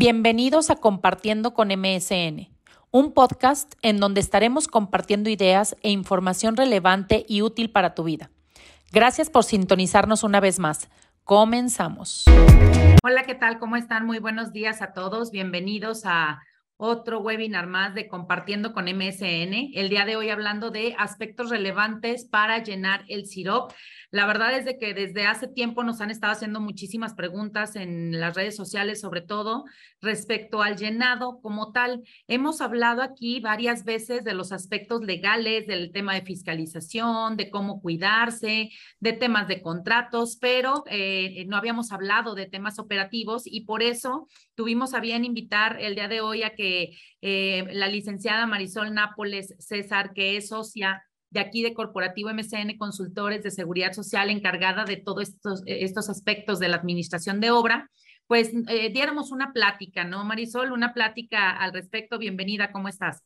Bienvenidos a Compartiendo con MSN, un podcast en donde estaremos compartiendo ideas e información relevante y útil para tu vida. Gracias por sintonizarnos una vez más. Comenzamos. Hola, ¿qué tal? ¿Cómo están? Muy buenos días a todos. Bienvenidos a otro webinar más de Compartiendo con MSN. El día de hoy hablando de aspectos relevantes para llenar el SIROP. La verdad es de que desde hace tiempo nos han estado haciendo muchísimas preguntas en las redes sociales, sobre todo respecto al llenado como tal. Hemos hablado aquí varias veces de los aspectos legales, del tema de fiscalización, de cómo cuidarse, de temas de contratos, pero eh, no habíamos hablado de temas operativos y por eso tuvimos a bien invitar el día de hoy a que eh, la licenciada Marisol Nápoles César, que es socia de aquí de Corporativo MCN Consultores de Seguridad Social encargada de todos estos, estos aspectos de la administración de obra, pues eh, diéramos una plática, ¿no, Marisol? Una plática al respecto. Bienvenida, ¿cómo estás?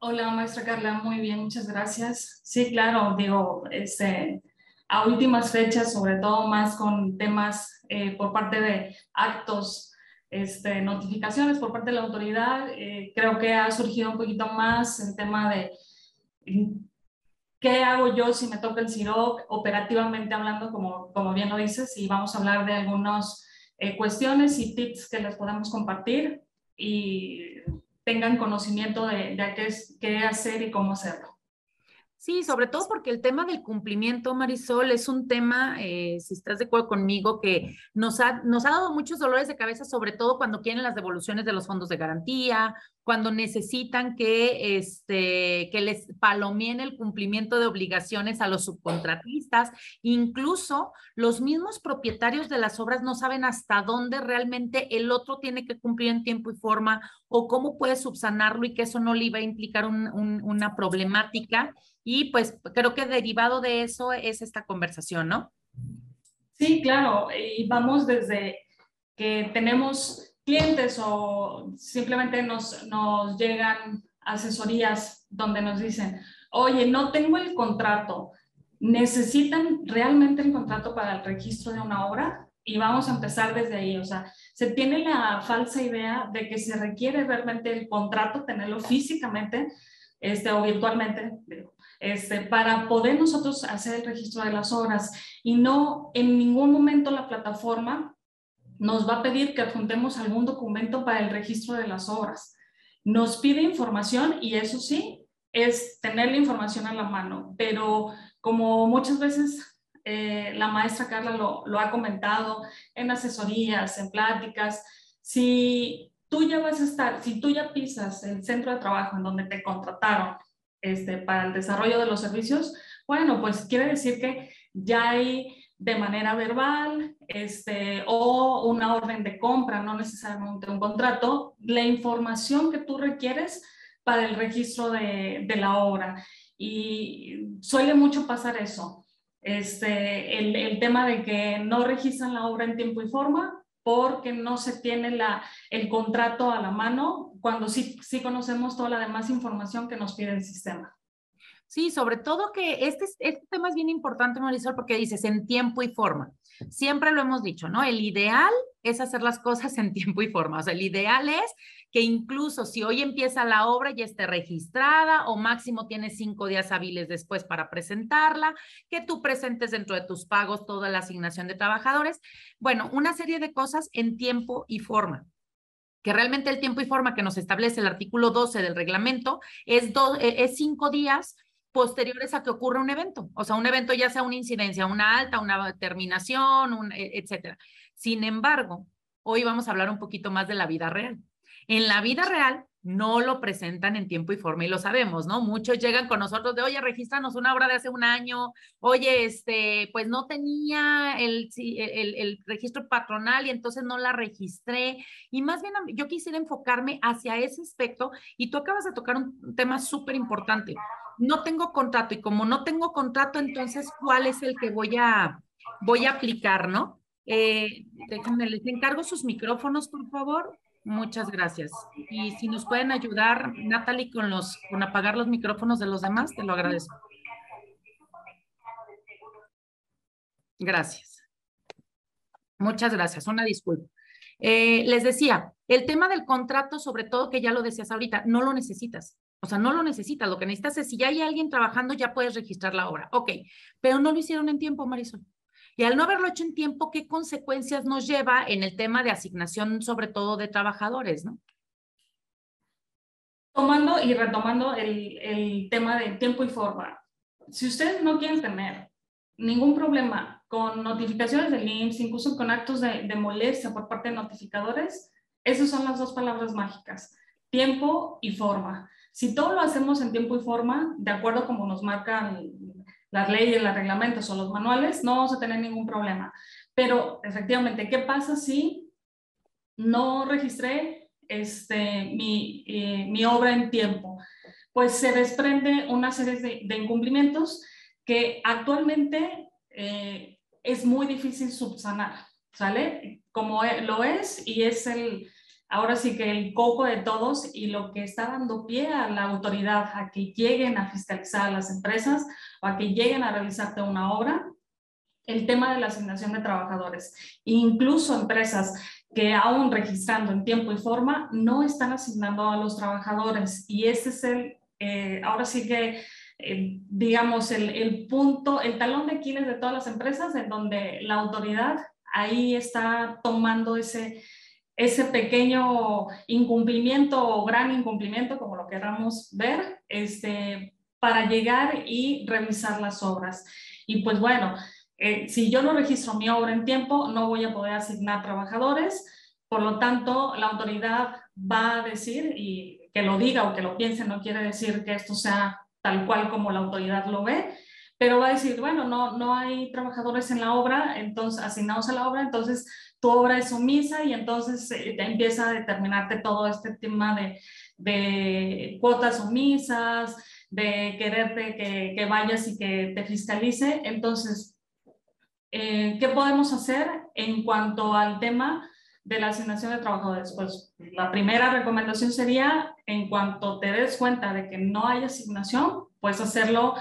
Hola, maestra Carla, muy bien, muchas gracias. Sí, claro, digo, este, a últimas fechas, sobre todo más con temas eh, por parte de actos, este, notificaciones por parte de la autoridad, eh, creo que ha surgido un poquito más el tema de ¿Qué hago yo si me toca el CIROC operativamente hablando, como, como bien lo dices? Y vamos a hablar de algunas eh, cuestiones y tips que les podemos compartir y tengan conocimiento de, de qué, qué hacer y cómo hacerlo. Sí, sobre todo porque el tema del cumplimiento, Marisol, es un tema, eh, si estás de acuerdo conmigo, que nos ha, nos ha dado muchos dolores de cabeza, sobre todo cuando quieren las devoluciones de los fondos de garantía, cuando necesitan que, este, que les palomien el cumplimiento de obligaciones a los subcontratistas. Incluso los mismos propietarios de las obras no saben hasta dónde realmente el otro tiene que cumplir en tiempo y forma o cómo puede subsanarlo y que eso no le iba a implicar una problemática y pues creo que derivado de eso es esta conversación, ¿no? Sí, claro. Y vamos desde que tenemos clientes o simplemente nos, nos llegan asesorías donde nos dicen, oye, no tengo el contrato, ¿necesitan realmente el contrato para el registro de una obra? Y vamos a empezar desde ahí, o sea, se tiene la falsa idea de que se requiere realmente el contrato, tenerlo físicamente este, o virtualmente, este, para poder nosotros hacer el registro de las obras y no en ningún momento la plataforma nos va a pedir que adjuntemos algún documento para el registro de las obras. Nos pide información y eso sí, es tener la información a la mano, pero como muchas veces eh, la maestra Carla lo ha comentado en asesorías, en pláticas, si tú ya vas a estar, si tú ya pisas el centro de trabajo en donde te contrataron este, para el desarrollo de los servicios, bueno, pues quiere decir que ya hay de manera verbal este, o una orden de compra, no necesariamente un contrato, la información que tú requieres para el registro de, la obra. Y suele mucho pasar eso. Este, el, tema de que no registran la obra en tiempo y forma porque no se tiene el contrato a la mano cuando sí, sí conocemos toda la demás información que nos pide el sistema. Sí, sobre todo que este, este tema es bien importante, Marisol, porque dices en tiempo y forma. Siempre lo hemos dicho, ¿no? El ideal es hacer las cosas en tiempo y forma. O sea, el ideal es que incluso si hoy empieza la obra ya esté registrada o máximo tienes cinco días hábiles después para presentarla, que tú presentes dentro de tus pagos toda la asignación de trabajadores. Bueno, una serie de cosas en tiempo y forma que realmente el tiempo y forma que nos establece el artículo 12 del reglamento es, e, es cinco días posteriores a que ocurra un evento. O sea, un evento ya sea una incidencia, una alta, una terminación, e, etcétera. Sin embargo, hoy vamos a hablar un poquito más de la vida real. En la vida real no lo presentan en tiempo y forma y lo sabemos, ¿no? Muchos llegan con nosotros de, oye, regístranos una obra de hace un año, oye, este, pues no tenía el, registro patronal y entonces no la registré. Y más bien yo quisiera enfocarme hacia ese aspecto y tú acabas de tocar un tema súper importante. No tengo contrato y como no tengo contrato, entonces, ¿cuál es el que voy a, voy a aplicar, no? Eh, déjenme, les encargo sus micrófonos, por favor. Muchas gracias. Y si nos pueden ayudar, Natalie, con, los, con apagar los micrófonos de los demás, te lo agradezco. Gracias. Muchas gracias. Una disculpa. Eh, les decía, el tema del contrato, sobre todo que ya lo decías ahorita, no lo necesitas. O sea, no lo necesitas. Lo que necesitas es si ya hay alguien trabajando, ya puedes registrar la obra. Ok, pero no lo hicieron en tiempo, Marisol. Y al no haberlo hecho en tiempo, ¿qué consecuencias nos lleva en el tema de asignación, sobre todo de trabajadores, no? Tomando y retomando el, el tema de tiempo y forma. Si ustedes no quieren tener ningún problema con notificaciones del IMSS, incluso con actos de, de molestia por parte de notificadores, esas son las dos palabras mágicas, tiempo y forma. Si todo lo hacemos en tiempo y forma, de acuerdo como nos marcan las leyes, los reglamentos o los manuales, no vamos a tener ningún problema. Pero efectivamente, ¿qué pasa si no registré este, mi, eh, mi obra en tiempo? Pues se desprende una serie de, de incumplimientos que actualmente eh, es muy difícil subsanar, ¿sale? Como e, lo es y es el, ahora sí que el coco de todos y lo que está dando pie a la autoridad a que lleguen a fiscalizar a las empresas o a que lleguen a realizarte una obra, el tema de la asignación de trabajadores. Incluso empresas que aún registrando en tiempo y forma no están asignando a los trabajadores y ese es el, eh, ahora sí que eh, digamos, el, el, punto, el talón de Aquiles de todas las empresas, en donde la autoridad ahí está tomando ese, ese pequeño incumplimiento o gran incumplimiento, como lo queramos ver, este, para llegar y revisar las obras. Y pues bueno, eh, si yo no registro mi obra en tiempo, no voy a poder asignar trabajadores, por lo tanto, la autoridad va a decir, y que lo diga o que lo piense, no quiere decir que esto sea tal cual como la autoridad lo ve, pero va a decir, bueno, no, no hay trabajadores en la obra, entonces asignados a la obra, entonces tu obra es omisa y entonces eh, empieza a determinarte todo este tema de, de cuotas omisas, de quererte que, que, vayas y que te fiscalice. Entonces, eh, ¿qué podemos hacer en cuanto al tema de la asignación de trabajadores? Pues la primera recomendación sería, en cuanto te des cuenta de que no hay asignación, puedes hacerlo,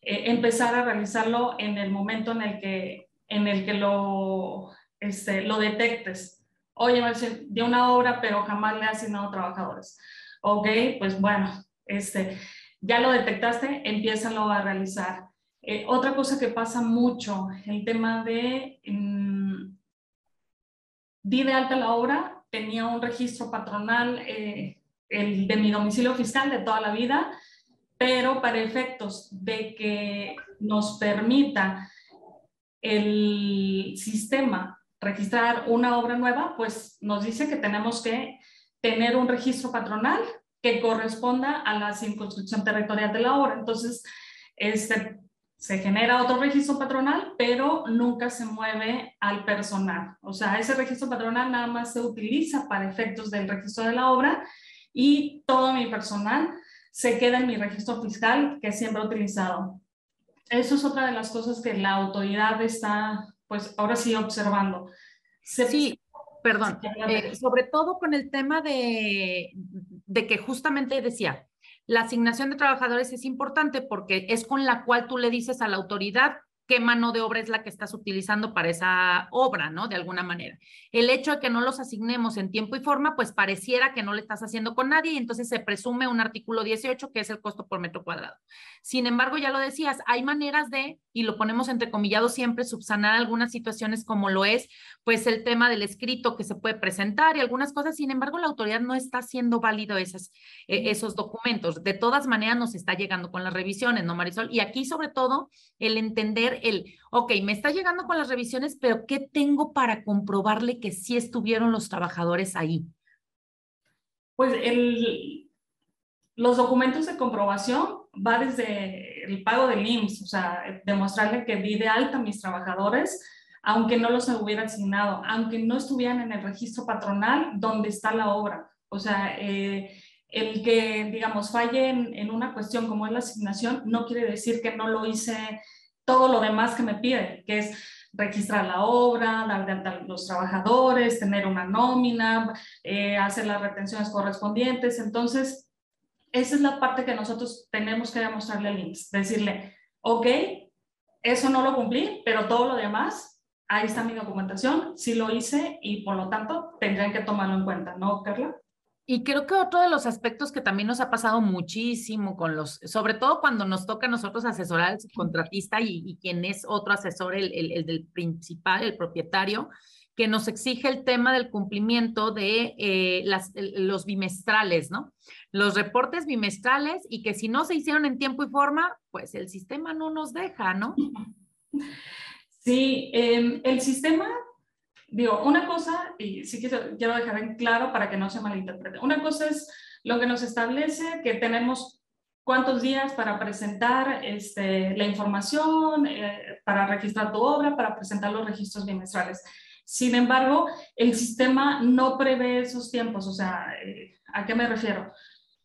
eh, empezar a realizarlo en el momento en el que, en el que lo, este, lo detectes. Oye, de una obra, pero jamás le he asignado trabajadores. Ok, pues bueno, este, ya lo detectaste, empiézalo a realizar. Eh, otra cosa que pasa mucho, el tema de mm, di de alta la obra, tenía un registro patronal, eh, el de mi domicilio fiscal de toda la vida, pero para efectos de que nos permita el sistema registrar una obra nueva, pues nos dice que tenemos que tener un registro patronal que corresponda a la circunscripción territorial de la obra. Entonces, este, se genera otro registro patronal, pero nunca se mueve al personal. O sea, ese registro patronal nada más se utiliza para efectos del registro de la obra y todo mi personal se queda en mi registro fiscal que siempre he utilizado. Eso es otra de las cosas que la autoridad está, pues ahora sí, observando. sí, perdón. Eh, sobre todo con el tema de, de que justamente decía, la asignación de trabajadores es importante porque es con la cual tú le dices a la autoridad qué mano de obra es la que estás utilizando para esa obra, ¿no? De alguna manera. El hecho de que no los asignemos en tiempo y forma, pues pareciera que no le estás haciendo con nadie y entonces se presume un artículo 18 que es el costo por metro cuadrado. Sin embargo, ya lo decías, hay maneras de, y lo ponemos entrecomillado siempre, subsanar algunas situaciones como lo es, pues el tema del escrito que se puede presentar y algunas cosas. Sin embargo, la autoridad no está haciendo válido eh, esos documentos. De todas maneras, nos está llegando con las revisiones, ¿no, Marisol? Y aquí, sobre todo, el entender el, ok, me está llegando con las revisiones, pero ¿qué tengo para comprobarle que sí estuvieron los trabajadores ahí? Pues el, los documentos de comprobación va desde el pago del IMSS, o sea, demostrarle que di de alta a mis trabajadores, aunque no los hubiera asignado, aunque no estuvieran en el registro patronal donde está la obra. O sea, eh, el que, digamos, falle en, en, una cuestión como es la asignación no quiere decir que no lo hice todo lo demás que me pide, que es registrar la obra, dar de alta a los trabajadores, tener una nómina, eh, hacer las retenciones correspondientes. Entonces, esa es la parte que nosotros tenemos que demostrarle al INSS, decirle, ok, eso no lo cumplí, pero todo lo demás ahí está mi documentación, sí lo hice y por lo tanto tendrían que tomarlo en cuenta, ¿no, Carla? Y creo que otro de los aspectos que también nos ha pasado muchísimo con los, sobre todo cuando nos toca a nosotros asesorar al subcontratista y, y quien es otro asesor, el, el, el, del principal, el propietario, que nos exige el tema del cumplimiento de eh, las, los bimestrales, ¿no? Los reportes bimestrales y que si no se hicieron en tiempo y forma, pues el sistema no nos deja, ¿no? Sí, eh, el sistema digo, una cosa, y sí quiero, quiero dejar en claro para que no se malinterprete, una cosa es lo que nos establece que tenemos cuántos días para presentar este, la información, eh, para registrar tu obra, para presentar los registros bimestrales. Sin embargo, el sistema no prevé esos tiempos, o sea, eh, ¿a qué me refiero?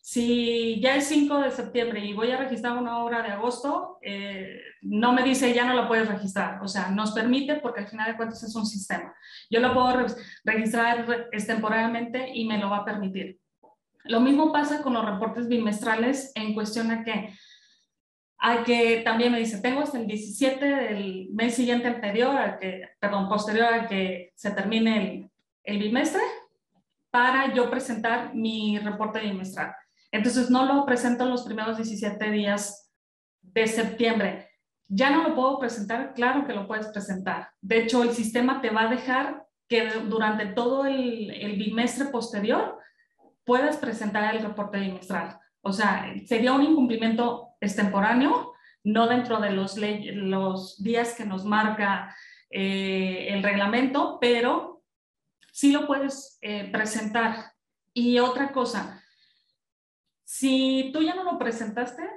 Si ya es 5 de septiembre y voy a registrar una obra de agosto, eh, no me dice ya no la puedes registrar. O sea, nos permite porque al final de cuentas es un sistema. Yo lo puedo registrar temporalmente y me lo va a permitir. Lo mismo pasa con los reportes bimestrales en cuestión a que, a que también me dice, tengo hasta el 17 del mes siguiente anterior, al que, perdón, posterior a que se termine el, el bimestre, para yo presentar mi reporte bimestral. Entonces no lo presento los primeros 17 días de septiembre. Ya no lo puedo presentar, claro que lo puedes presentar. De hecho, el sistema te va a dejar que durante todo el, bimestre posterior puedas presentar el reporte bimestral. O sea, sería un incumplimiento extemporáneo, no dentro de los, los días que nos marca eh, el reglamento, pero sí lo puedes eh, presentar. Y otra cosa, si tú ya no lo presentaste,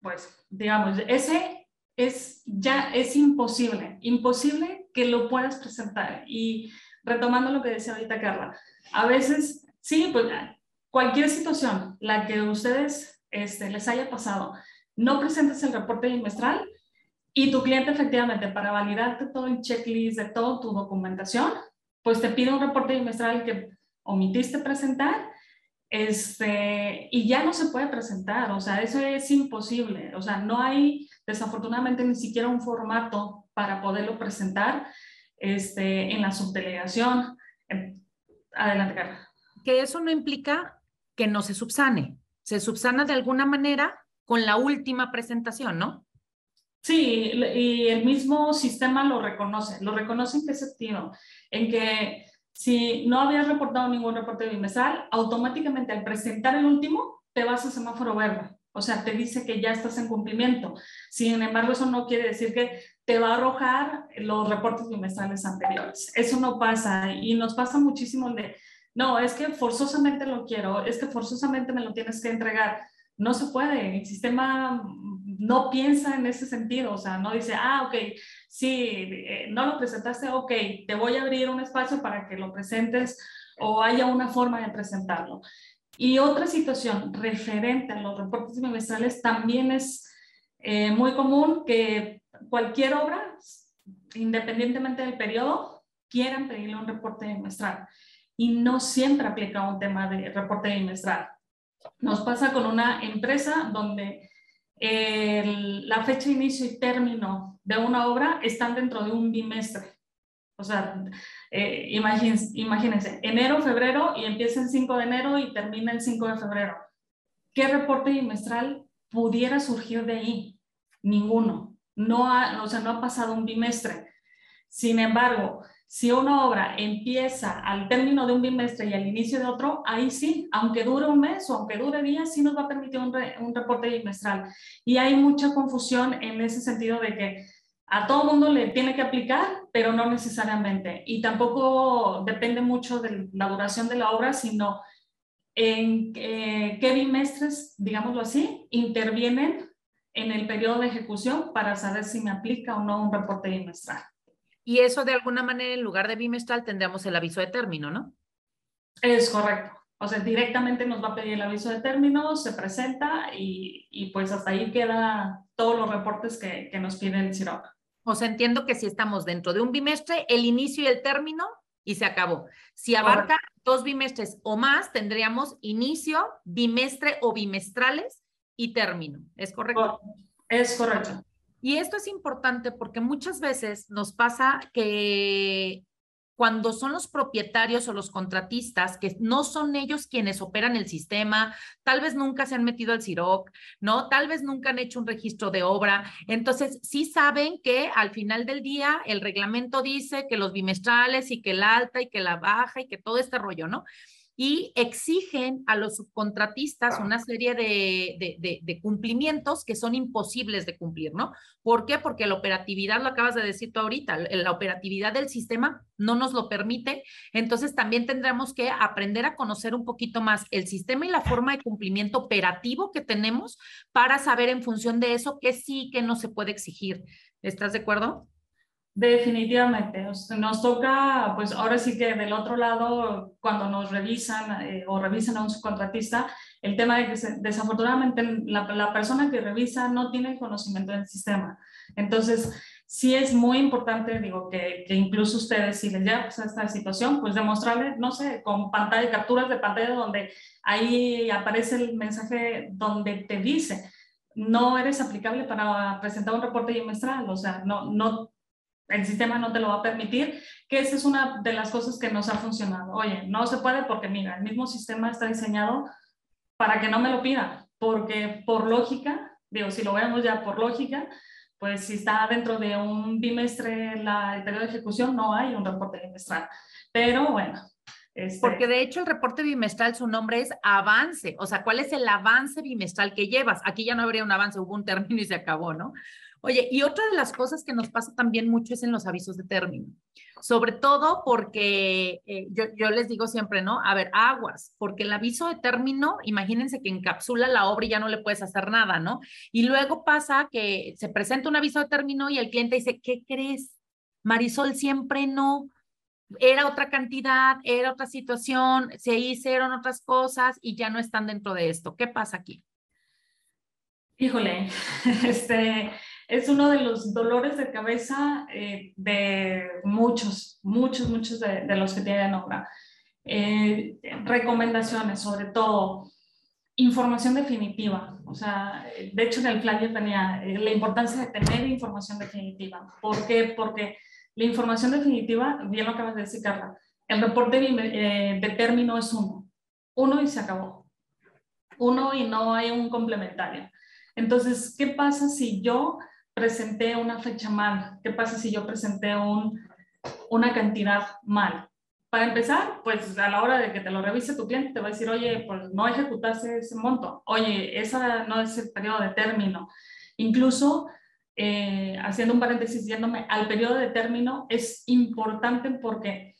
pues digamos, ese es ya es imposible, imposible que lo puedas presentar. Y retomando lo que decía ahorita Carla, a veces, sí, pues cualquier situación, la que ustedes este, les haya pasado, no presentes el reporte bimestral y tu cliente efectivamente para validarte todo el checklist de toda tu documentación, pues te pide un reporte bimestral que omitiste presentar este, y ya no se puede presentar, o sea, eso es imposible, o sea, no hay desafortunadamente ni siquiera un formato para poderlo presentar este, en la subdelegación. Em, adelante, Carla. Que eso no implica que no se subsane, se subsana de alguna manera con la última presentación, ¿no? Sí, y el mismo sistema lo reconoce, lo reconoce en qué sentido, en que si no habías reportado ningún reporte bimestral, automáticamente al presentar el último te vas a semáforo verde. O sea, te dice que ya estás en cumplimiento. Sin embargo, eso no quiere decir que te va a arrojar los reportes bimestrales anteriores. Eso no pasa y nos pasa muchísimo de, no, es que forzosamente lo quiero, es que forzosamente me lo tienes que entregar. No se puede, el sistema no piensa en ese sentido, o sea, no dice, ah, ok, sí, eh, no lo presentaste, ok, te voy a abrir un espacio para que lo presentes o haya una forma de presentarlo. Y otra situación referente a los reportes bimestrales también es eh, muy común que cualquier obra, independientemente del periodo, quieran pedirle un reporte bimestral. Y no siempre aplica un tema de reporte bimestral. Nos pasa con una empresa donde la fecha de inicio y término de una obra están dentro de un bimestre. O sea, eh, imagínense, enero, febrero y empieza el 5 de enero y termina el 5 de febrero. ¿Qué reporte bimestral pudiera surgir de ahí? Ninguno. No ha, o sea, no ha pasado un bimestre. Sin embargo, si una obra empieza al término de un bimestre y al inicio de otro, ahí sí, aunque dure un mes o aunque dure días, sí nos va a permitir un, un reporte bimestral. Y hay mucha confusión en ese sentido de que a todo mundo le tiene que aplicar, pero no necesariamente. Y tampoco depende mucho de la duración de la obra, sino en eh, qué bimestres, digámoslo así, intervienen en el periodo de ejecución para saber si me aplica o no un reporte bimestral. Y eso de alguna manera, en lugar de bimestral, tendríamos el aviso de término, ¿no? Es correcto. O sea, directamente nos va a pedir el aviso de término, se presenta y, y pues hasta ahí queda todos los reportes que, que nos pide el CIROC. O sea, entiendo que si estamos dentro de un bimestre, el inicio y el término y se acabó. Si abarca dos bimestres o más, tendríamos inicio, bimestre o bimestrales y término. ¿Es correcto? Es correcto. Y esto es importante porque muchas veces nos pasa que cuando son los propietarios o los contratistas, que no son ellos quienes operan el sistema, tal vez nunca se han metido al CIROC, ¿no? Tal vez nunca han hecho un registro de obra. Entonces, sí saben que al final del día el reglamento dice que los bimestrales y que la alta y que la baja y que todo este rollo, ¿no? Y exigen a los subcontratistas una serie de, cumplimientos que son imposibles de cumplir, ¿no? ¿Por qué? Porque la operatividad, lo acabas de decir tú ahorita, la operatividad del sistema no nos lo permite. Entonces también tendremos que aprender a conocer un poquito más el sistema y la forma de cumplimiento operativo que tenemos para saber en función de eso qué sí, qué no se puede exigir. ¿Estás de acuerdo? Definitivamente, nos toca, pues ahora sí que del otro lado, cuando nos revisan eh, o revisan a un subcontratista, el tema de que desafortunadamente la, persona que revisa no tiene conocimiento del sistema. Entonces, sí es muy importante, digo, que, incluso ustedes, si les llega a esta situación, pues demostrarles, no sé, con pantalla, capturas de pantalla donde ahí aparece el mensaje donde te dice, no eres aplicable para presentar un reporte bimestral, o sea, no, no el sistema no te lo va a permitir, que esa es una de las cosas que nos ha funcionado. Oye, no se puede porque mira, el mismo sistema está diseñado para que no me lo pida, porque por lógica, digo, si lo vemos ya por lógica, pues si está dentro de un bimestre la, el periodo de ejecución, no hay un reporte bimestral. Pero bueno. Este... Porque de hecho el reporte bimestral, su nombre es avance. O sea, ¿cuál es el avance bimestral que llevas? Aquí ya no habría un avance, hubo un término y se acabó, ¿no? Oye, y otra de las cosas que nos pasa también mucho es en los avisos de término, sobre todo porque eh, yo, les digo siempre, ¿no? A ver, aguas, porque el aviso de término, imagínense que encapsula la obra y ya no le puedes hacer nada, ¿no? Y luego pasa que se presenta un aviso de término y el cliente dice, ¿qué crees? Marisol siempre no, era otra cantidad, era otra situación, se hicieron otras cosas y ya no están dentro de esto. ¿Qué pasa aquí? Híjole, este, es uno de los dolores de cabeza eh, de muchos, muchos, muchos de, los que tienen obra. Eh, recomendaciones, sobre todo información definitiva. O sea, de hecho en el flyer tenía eh, la importancia de tener información definitiva. ¿Por qué? Porque la información definitiva, bien lo acabas de decir, Carla, el reporte de término es uno. Uno y se acabó. Uno y no hay un complementario. Entonces, ¿qué pasa si yo presenté una fecha mal? ¿Qué pasa si yo presenté un, una cantidad mal? Para empezar, pues a la hora de que te lo revise tu cliente, te va a decir, oye, pues no ejecutaste ese monto. Oye, esa no es el periodo de término. Incluso, eh, haciendo un paréntesis, yéndome al periodo de término, es importante porque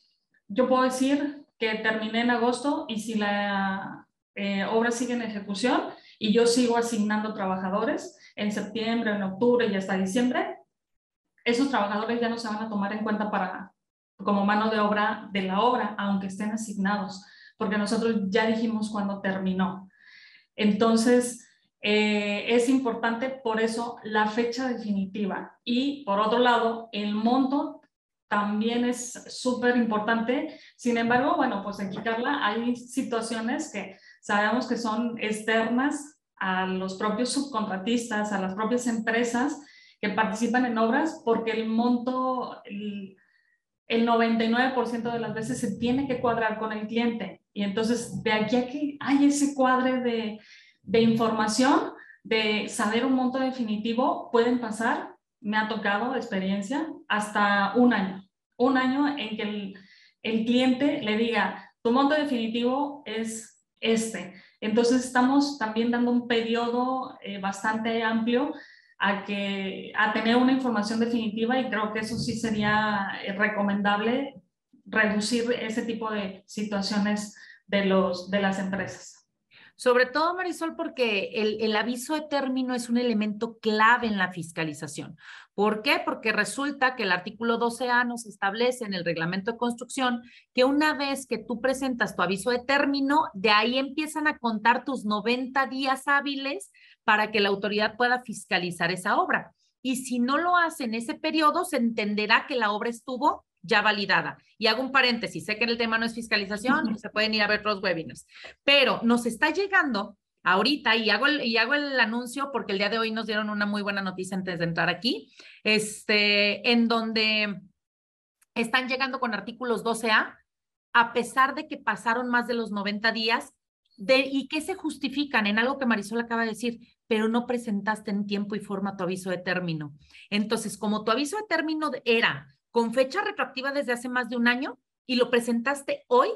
yo puedo decir que terminé en agosto y si la eh, obra sigue en ejecución y yo sigo asignando trabajadores, en septiembre, en octubre y hasta diciembre, esos trabajadores ya no se van a tomar en cuenta para, como mano de obra de la obra, aunque estén asignados, porque nosotros ya dijimos cuando terminó. Entonces, eh, es importante por eso la fecha definitiva. Y por otro lado, el monto también es súper importante. Sin embargo, bueno, pues en Carla hay situaciones que sabemos que son externas a los propios subcontratistas, a las propias empresas que participan en obras, porque el monto, el, 99% de las veces se tiene que cuadrar con el cliente. Y entonces, de aquí a que hay ese cuadre de, de información, de saber un monto definitivo, pueden pasar, me ha tocado experiencia, hasta un año. Un año en que el, el cliente le diga, tu monto definitivo es este entonces estamos también dando un periodo eh, bastante amplio a, que, a tener una información definitiva y creo que eso sí sería eh, recomendable reducir ese tipo de situaciones de, los, de las empresas. Sobre todo, Marisol, porque el, aviso de término es un elemento clave en la fiscalización. ¿Por qué? Porque resulta que el artículo 12A nos establece en el reglamento de construcción que una vez que tú presentas tu aviso de término, de ahí empiezan a contar tus 90 días hábiles para que la autoridad pueda fiscalizar esa obra. Y si no lo hace en ese periodo, se entenderá que la obra estuvo ya validada. Y hago un paréntesis, sé que el tema no es fiscalización, se pueden ir a ver otros webinars, pero nos está llegando ahorita y hago, el, y hago el anuncio porque el día de hoy nos dieron una muy buena noticia antes de entrar aquí, este, en donde están llegando con artículos 12A, a pesar de que pasaron más de los 90 días, de, y que se justifican en algo que Marisol acaba de decir, pero no presentaste en tiempo y forma tu aviso de término. Entonces, como tu aviso de término era con fecha retroactiva desde hace más de un año y lo presentaste hoy,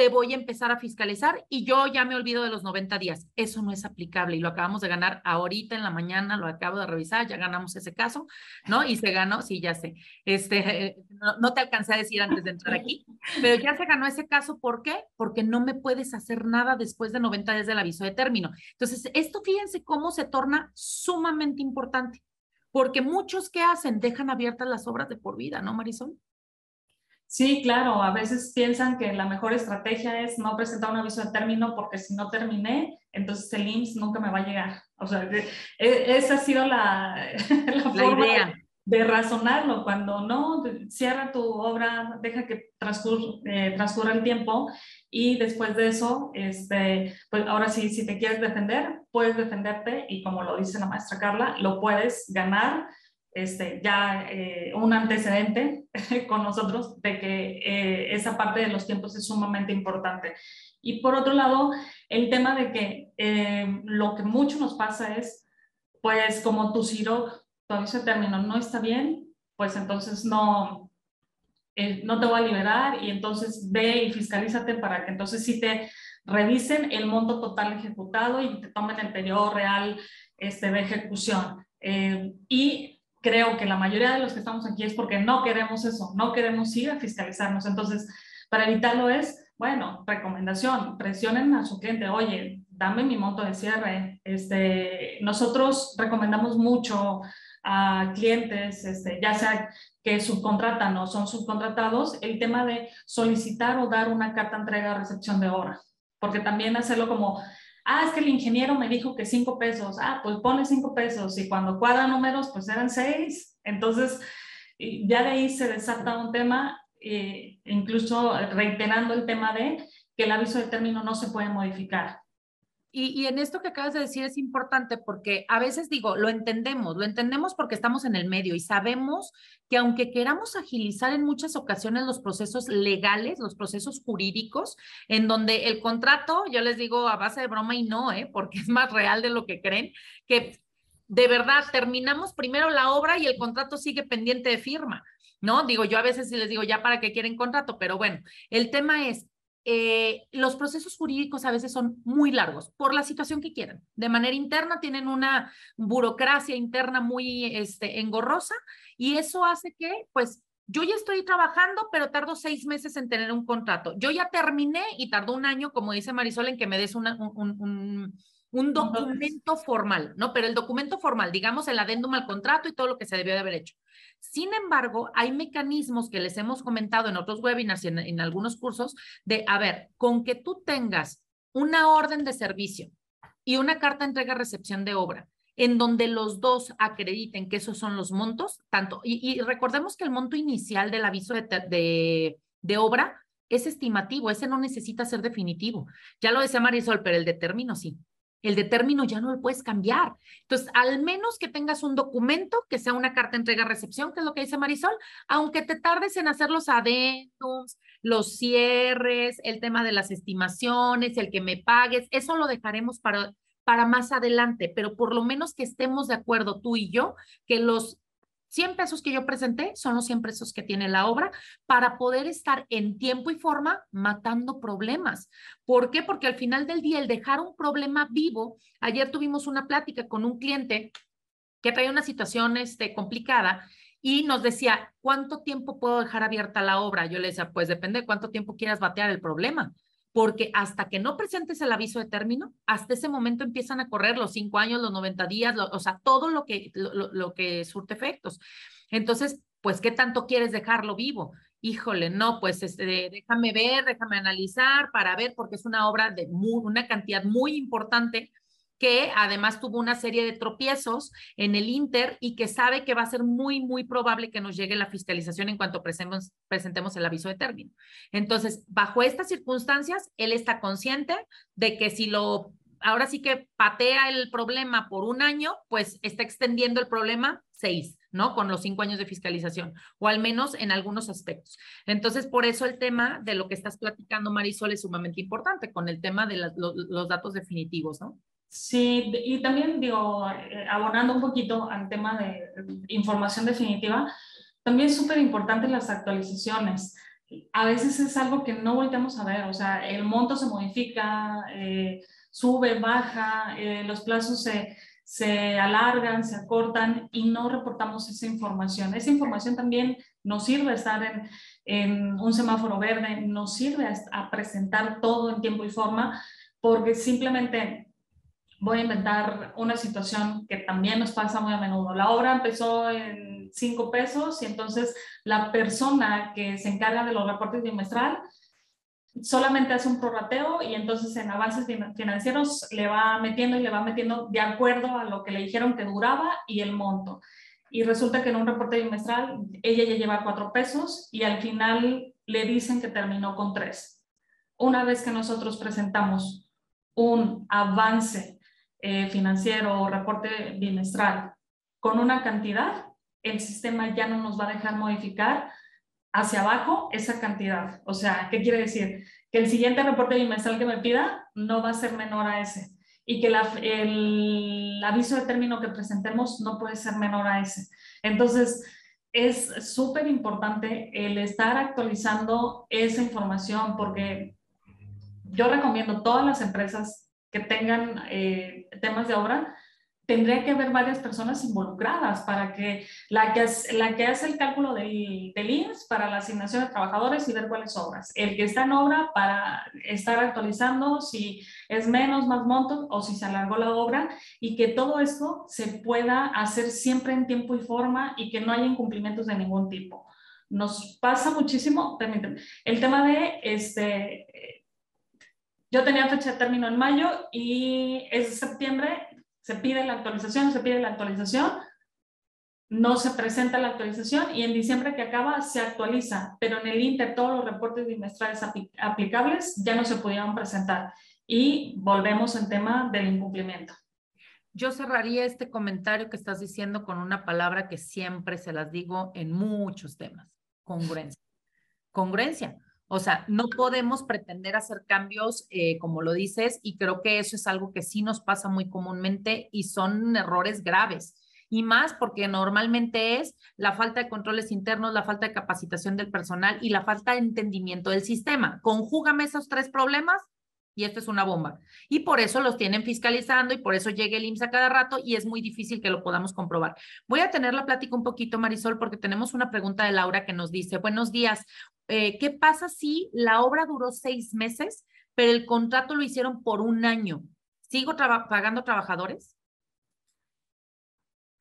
te voy a empezar a fiscalizar y yo ya me olvido de los 90 días. Eso no es aplicable y lo acabamos de ganar ahorita en la mañana, lo acabo de revisar, ya ganamos ese caso, ¿no? Y se ganó, sí, ya sé, este, no, te alcancé a decir antes de entrar aquí, pero ya se ganó ese caso, ¿por qué? Porque no me puedes hacer nada después de 90 días del aviso de término. Entonces, esto fíjense cómo se torna sumamente importante, porque muchos que hacen dejan abiertas las obras de por vida, ¿no, Marisol? Sí, claro, a veces piensan que la mejor estrategia es no presentar un aviso de término porque si no terminé, entonces el IMSS nunca me va a llegar. O sea, e, esa ha sido la, la, idea. De, razonarlo. Cuando no, cierra tu obra, deja que eh, transcurra, el tiempo y después de eso, este, pues ahora sí, si te quieres defender, puedes defenderte y como lo dice la maestra Carla, lo puedes ganar este, ya eh, un antecedente con nosotros de que eh, esa parte de los tiempos es sumamente importante. Y por otro lado, el tema de que eh, lo que mucho nos pasa es, pues como tu CIRO, tu aviso de término no está bien, pues entonces no, no te voy a liberar y entonces ve y fiscalízate para que entonces sí te revisen el monto total ejecutado y te tomen el periodo real este, de ejecución. y creo que la mayoría de los que estamos aquí es porque no queremos eso, no queremos ir a fiscalizarnos. Entonces, para evitarlo es, bueno, recomendación, presionen a su cliente, oye, dame mi monto de cierre. Este, nosotros recomendamos mucho a clientes, este, ya sea que subcontratan o son subcontratados, el tema de solicitar o dar una carta entrega a recepción de obra, porque también hacerlo como ah, es que el ingeniero me dijo que cinco pesos, ah, pues pone cinco pesos y cuando cuadra números, pues eran seis. Entonces, ya de ahí se desata un tema, eh, incluso reiterando el tema de que el aviso de término no se puede modificar. Y, en esto que acabas de decir es importante porque a veces digo, lo entendemos, lo entendemos porque estamos en el medio y sabemos que aunque queramos agilizar en muchas ocasiones los procesos legales, los procesos jurídicos, en donde el contrato, yo les digo a base de broma y no, ¿eh? porque es más real de lo que creen, que de verdad terminamos primero la obra y el contrato sigue pendiente de firma. ¿no? Digo, yo a veces les digo, ya para qué quieren contrato, pero bueno, el tema es, eh, los procesos jurídicos a veces son muy largos por la situación que quieran. De manera interna tienen una burocracia interna muy este, engorrosa y eso hace que, pues, yo ya estoy trabajando, pero tardo seis meses en tener un contrato. Yo ya terminé y tardó un año, como dice Marisol, en que me des un, un, un documento formal, ¿no? Pero el documento formal, digamos el adendum al contrato y todo lo que se debió de haber hecho. Sin embargo, hay mecanismos que les hemos comentado en otros webinars y en, algunos cursos de, a ver, con que tú tengas una orden de servicio y una carta de entrega-recepción de obra, en donde los dos acrediten que esos son los montos, tanto, y, recordemos que el monto inicial del aviso de, de, obra es estimativo, ese no necesita ser definitivo. Ya lo decía Marisol, pero el de término sí el de término ya no lo puedes cambiar. Entonces, al menos que tengas un documento que sea una carta entrega-recepción, que es lo que dice Marisol, aunque te tardes en hacer los adendums, los cierres, el tema de las estimaciones, el que me pagues, eso lo dejaremos para, para más adelante, pero por lo menos que estemos de acuerdo tú y yo, que los 100 pesos que yo presenté son los 100 pesos que tiene la obra para poder estar en tiempo y forma matando problemas. ¿Por qué? Porque al final del día, el dejar un problema vivo, ayer tuvimos una plática con un cliente que traía una situación este, complicada y nos decía, ¿cuánto tiempo puedo dejar abierta la obra? Yo le decía, pues depende de cuánto tiempo quieras batear el problema porque hasta que no presentes el aviso de término, hasta ese momento empiezan a correr los cinco años, los 90 días, o sea, todo lo que, lo, que surte efectos. Entonces, pues, ¿qué tanto quieres dejarlo vivo? Híjole, no, pues este, déjame ver, déjame analizar para ver, porque es una obra de una cantidad muy importante que además tuvo una serie de tropiezos en el Inter y que sabe que va a ser muy, muy probable que nos llegue la fiscalización en cuanto presentemos, presentemos el aviso de término. Entonces, bajo estas circunstancias, él está consciente de que si lo ahora sí que patea el problema por un año, pues está extendiendo el problema seis, ¿no? Con los cinco años de fiscalización, o al menos en algunos aspectos. Entonces, por eso el tema de lo que estás platicando, Marisol, es sumamente importante con el tema de los datos definitivos, ¿no? Sí, y también digo, eh, abonando un poquito al tema de información definitiva, también es súper importante las actualizaciones. A veces es algo que no volteamos a ver, o sea, el monto se modifica, eh, sube, baja, eh, los plazos se, se alargan, se acortan y no reportamos esa información. Esa información también nos sirve estar en, en un semáforo verde, nos sirve a presentar todo en tiempo y forma, porque simplemente voy a inventar una situación que también nos pasa muy a menudo. La obra empezó en cinco pesos y entonces la persona que se encarga de los reportes bimestral solamente hace un prorrateo y entonces en avances financieros le va metiendo y le va metiendo de acuerdo a lo que le dijeron que duraba y el monto. Y resulta que en un reporte bimestral ella ya lleva cuatro pesos y al final le dicen que terminó con tres. Una vez que nosotros presentamos un avance eh, financiero o reporte bimestral con una cantidad, el sistema ya no nos va a dejar modificar hacia abajo esa cantidad. O sea, ¿qué quiere decir? Que el siguiente reporte bimestral que me pida no va a ser menor a ese y que el aviso de término que presentemos no puede ser menor a ese. Entonces, es súper importante el estar actualizando esa información porque yo recomiendo todas las empresas que tengan eh, temas de obra, tendría que haber varias personas involucradas para que la que, la que hace el cálculo del, del para la asignación de trabajadores y ver cuáles obras. El que está en obra para estar actualizando si es menos, más montos o si se alargó la obra y que todo esto se pueda hacer siempre en tiempo y forma y que no haya incumplimientos de ningún tipo. Nos pasa muchísimo, el tema de este, yo tenía fecha de término en mayo y es septiembre, se pide la actualización, se pide la actualización, no se presenta la actualización y en diciembre que acaba se actualiza, pero en el Inter todos los reportes bimestrales aplicables ya no se pudieron presentar y volvemos al tema del incumplimiento. Yo cerraría este comentario que estás diciendo con una palabra que siempre se las digo en muchos temas, congruencia. Congruencia. O sea, no podemos pretender hacer cambios, eh, como lo dices, y creo que eso es algo que sí nos pasa muy comúnmente y son errores graves. Y más porque normalmente es la falta de controles internos, la falta de capacitación del personal y la falta de entendimiento del sistema. Conjúgame esos tres problemas y esto es una bomba. Y por eso los tienen fiscalizando y por eso llega el IMSS a cada rato y es muy difícil que lo podamos comprobar. Voy a tener la plática un poquito, Marisol, porque tenemos una pregunta de Laura que nos dice, buenos días, eh, ¿qué pasa si la obra duró seis meses, pero el contrato lo hicieron por un año? ¿Sigo pagando trabajadores?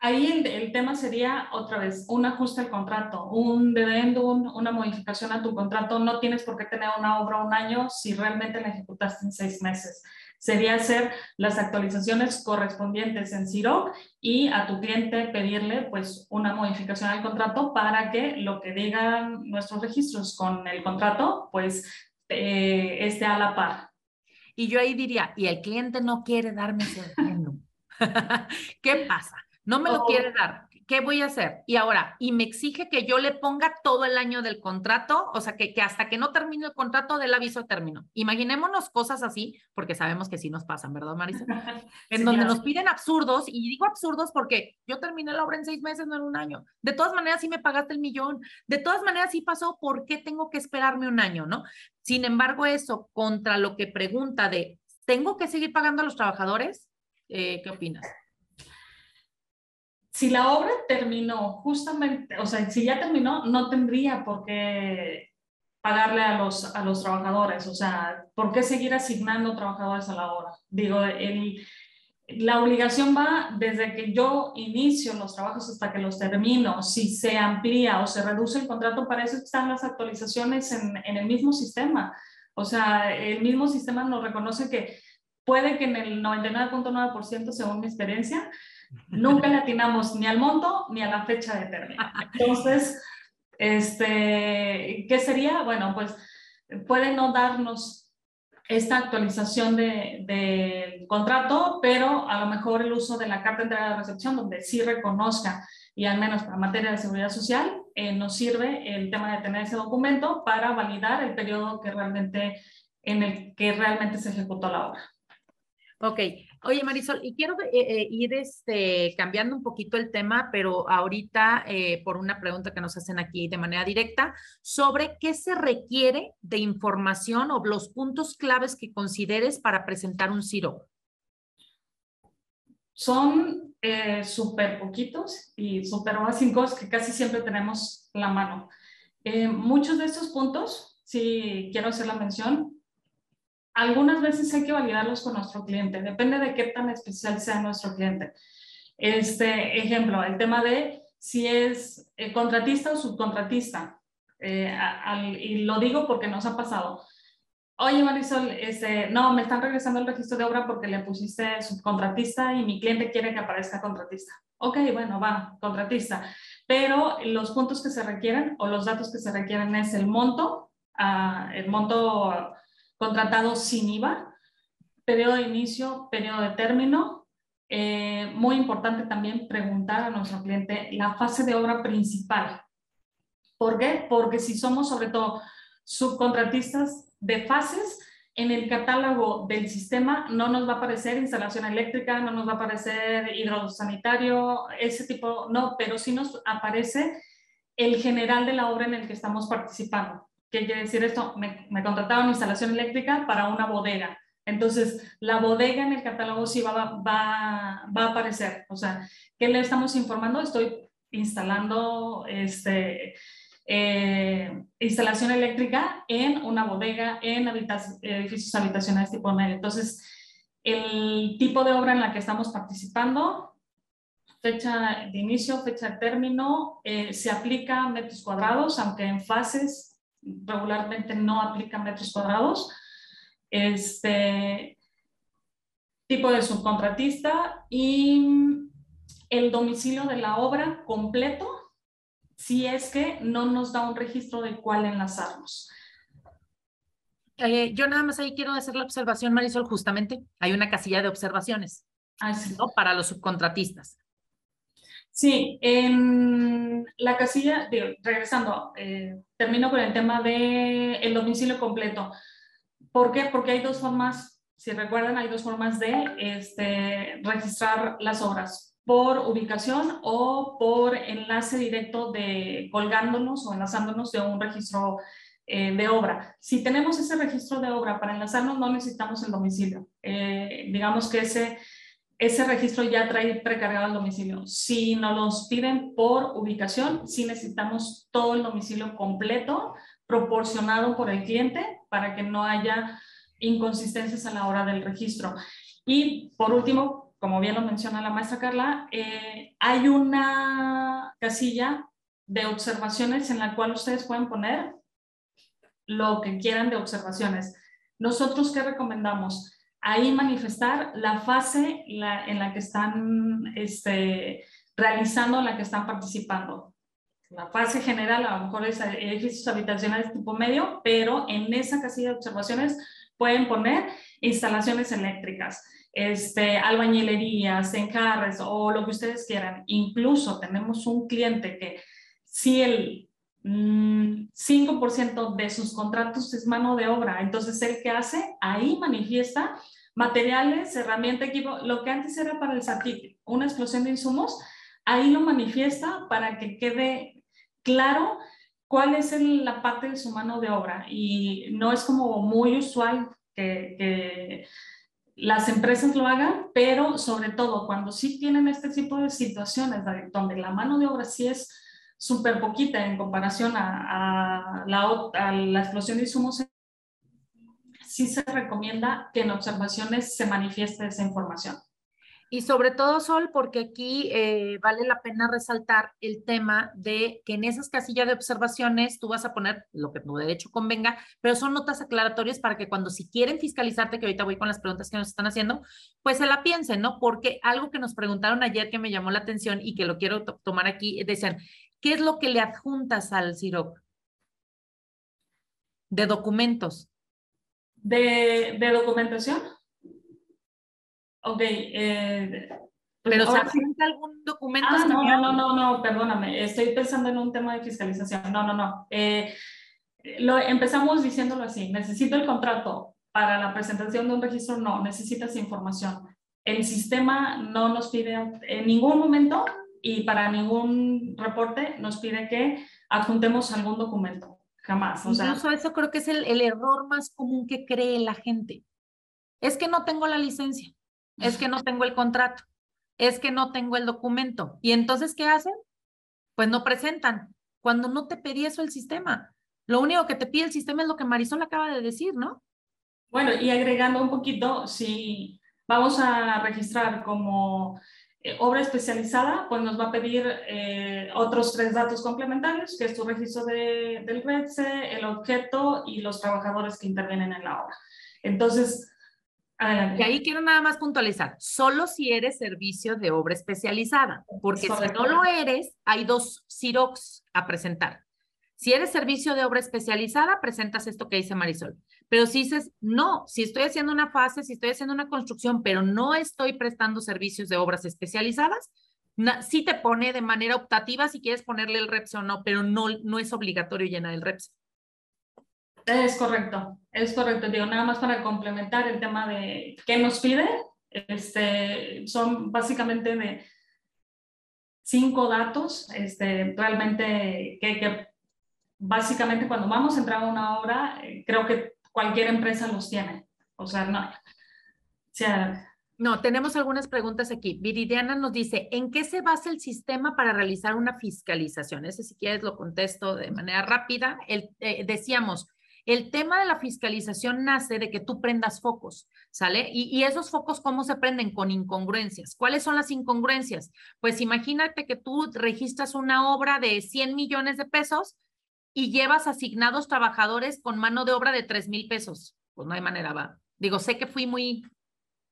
Ahí el, tema sería otra vez un ajuste al contrato, un dedendum, una modificación a tu contrato. No tienes por qué tener una obra un año si realmente la ejecutaste en seis meses. Sería hacer las actualizaciones correspondientes en CIROC y a tu cliente pedirle pues una modificación al contrato para que lo que digan nuestros registros con el contrato pues eh, esté a la par. Y yo ahí diría, y el cliente no quiere darme ese ¿Qué pasa? no me lo quiere dar, ¿qué voy a hacer? Y ahora, y me exige que yo le ponga todo el año del contrato, o sea, que, que hasta que no termine el contrato del aviso de término. Imaginémonos cosas así, porque sabemos que sí nos pasan, ¿verdad, Marisa? En donde nos piden absurdos, y digo absurdos porque yo terminé la obra en seis meses, no en un año. De todas maneras, sí me pagaste el millón. De todas maneras, sí pasó, ¿por qué tengo que esperarme un año, no? Sin embargo, eso contra lo que pregunta de, ¿tengo que seguir pagando a los trabajadores? Eh, ¿Qué opinas? Si la obra terminó justamente, o sea, si ya terminó, no tendría por qué pagarle a los, a los trabajadores, o sea, ¿por qué seguir asignando trabajadores a la obra? Digo, el, la obligación va desde que yo inicio los trabajos hasta que los termino. Si se amplía o se reduce el contrato, para eso están las actualizaciones en, en el mismo sistema. O sea, el mismo sistema nos reconoce que puede que en el 99.9%, según mi experiencia, Nunca le atinamos ni al monto ni a la fecha de término. Entonces, este, ¿qué sería? Bueno, pues puede no darnos esta actualización del de contrato, pero a lo mejor el uso de la carta de entrada de recepción, donde sí reconozca, y al menos para materia de seguridad social, eh, nos sirve el tema de tener ese documento para validar el periodo que realmente, en el que realmente se ejecutó la obra. Ok. Oye, Marisol, y quiero eh, eh, ir este, cambiando un poquito el tema, pero ahorita eh, por una pregunta que nos hacen aquí de manera directa, sobre qué se requiere de información o los puntos claves que consideres para presentar un CIRO. Son súper poquitos y súper básicos que casi siempre tenemos la mano. muchos de estos puntos, si quiero hacer la mención, algunas veces hay que validarlos con nuestro cliente, depende de qué tan especial sea nuestro cliente. Este ejemplo, el tema de si es eh, contratista o subcontratista. Eh, y lo digo porque nos ha pasado. Oye, Marisol, este, no, me están regresando el registro de obra porque le pusiste subcontratista y mi cliente quiere que aparezca contratista. Ok, bueno, va, contratista. Pero los puntos que se requieren o los datos que se requieren es el monto, uh, el monto contratado sin IVA, periodo de inicio, periodo de término. Eh, muy importante también preguntar a nuestro cliente la fase de obra principal. ¿Por qué? Porque si somos sobre todo subcontratistas de fases, en el catálogo del sistema no nos va a aparecer instalación eléctrica, no nos va a aparecer hidrosanitario, ese tipo, no, pero sí nos aparece el general de la obra en el que estamos participando. ¿Qué quiere decir esto? Me, me contrataron instalación eléctrica para una bodega. Entonces, la bodega en el catálogo sí va, va, va, a aparecer. O sea, ¿qué le estamos informando? Estoy instalando este, eh, instalación eléctrica en una bodega, en edificios habitacionales tipo medio. Entonces, el tipo de obra en la que estamos participando, fecha de inicio, fecha de término, eh, se aplica metros cuadrados, aunque en fases regularmente no aplica metros cuadrados. Este tipo de subcontratista y el domicilio de la obra completo si es que no nos da un registro de cuál enlazarnos. Eh, yo nada más ahí quiero hacer la observación, Marisol, justamente hay una casilla de observaciones ah, para los subcontratistas. Sí, en la casilla, regresando, eh, termino con el tema del el domicilio completo. ¿Por qué? Porque hay dos formas, si recuerdan, hay dos formas de este, registrar las obras, por ubicación o por enlace directo de colgándonos o enlazándonos de un registro eh, de obra. Si tenemos ese registro de obra para enlazarnos, no necesitamos el domicilio. Eh, digamos que ese ese registro ya trae precargado el domicilio. Si nos los piden por ubicación, sí necesitamos todo el domicilio completo, proporcionado por el cliente, para que no haya inconsistencias a la hora del registro. Y por último, como bien lo menciona la maestra Carla, eh, hay una casilla de observaciones en la cual ustedes pueden poner lo que quieran de observaciones. Nosotros, ¿qué recomendamos? Ahí manifestar la fase en la que están este, realizando, en la que están participando. La fase general a lo mejor es edificios habitacionales tipo medio, pero en esa casilla de observaciones pueden poner instalaciones eléctricas, este, albañilerías, encarres o lo que ustedes quieran. Incluso tenemos un cliente que si el 5% mm, de sus contratos es mano de obra. Entonces, ¿el que hace? Ahí manifiesta materiales, herramienta, equipo, lo que antes era para el SATIC, una explosión de insumos, ahí lo manifiesta para que quede claro cuál es la parte de su mano de obra. Y no es como muy usual que, que las empresas lo hagan, pero sobre todo cuando sí tienen este tipo de situaciones donde la mano de obra sí es súper poquita en comparación a, la, a, la, explosión de insumos, sí se recomienda que en observaciones se manifieste esa información. Y sobre todo, Sol, porque aquí eh, vale la pena resaltar el tema de que en esas casillas de observaciones tú vas a poner lo que tu derecho convenga, pero son notas aclaratorias para que cuando si quieren fiscalizarte, que ahorita voy con las preguntas que nos están haciendo, pues se la piensen, ¿no? Porque algo que nos preguntaron ayer que me llamó la atención y que lo quiero tomar aquí, decían, ¿qué es lo que le adjuntas al CIROC? De documentos. De, de documentación. Ok. Eh, pues Pero ¿se presenta algún documento? Ah, no, no, no, no, no, perdóname. Estoy pensando en un tema de fiscalización. No, no, no. Eh, lo empezamos diciéndolo así. Necesito el contrato para la presentación de un registro. No, necesitas información. El sistema no nos pide en ningún momento y para ningún reporte nos pide que adjuntemos algún documento. Jamás. O Incluso eso creo que es el, el error más común que cree la gente. Es que no tengo la licencia es que no tengo el contrato, es que no tengo el documento. ¿Y entonces qué hacen? Pues no presentan. Cuando no te pedí eso el sistema. Lo único que te pide el sistema es lo que Marisol acaba de decir, ¿no? Bueno, y agregando un poquito, si vamos a registrar como eh, obra especializada, pues nos va a pedir eh, otros tres datos complementarios, que es tu registro de, del REDSE, el objeto y los trabajadores que intervienen en la obra. Entonces, y ahí quiero nada más puntualizar, solo si eres servicio de obra especializada, porque si no lo eres, hay dos CIROX a presentar. Si eres servicio de obra especializada, presentas esto que dice Marisol. Pero si dices, no, si estoy haciendo una fase, si estoy haciendo una construcción, pero no estoy prestando servicios de obras especializadas, sí te pone de manera optativa si quieres ponerle el REPS o no, pero no, no es obligatorio llenar el REPS. Es correcto, es correcto. Digo, nada más para complementar el tema de qué nos pide, este, son básicamente cinco datos, este, realmente que, que básicamente cuando vamos a entrar a una obra, eh, creo que cualquier empresa los tiene. O sea, no. No, tenemos algunas preguntas aquí. Viridiana nos dice, ¿en qué se basa el sistema para realizar una fiscalización? Ese si quieres lo contesto de manera rápida. El, eh, decíamos, el tema de la fiscalización nace de que tú prendas focos, ¿sale? Y, esos focos, ¿cómo se prenden? Con incongruencias. ¿Cuáles son las incongruencias? Pues imagínate que tú registras una obra de 100 millones de pesos y llevas asignados trabajadores con mano de obra de 3 mil pesos. Pues no hay manera, va. Digo, sé que fui muy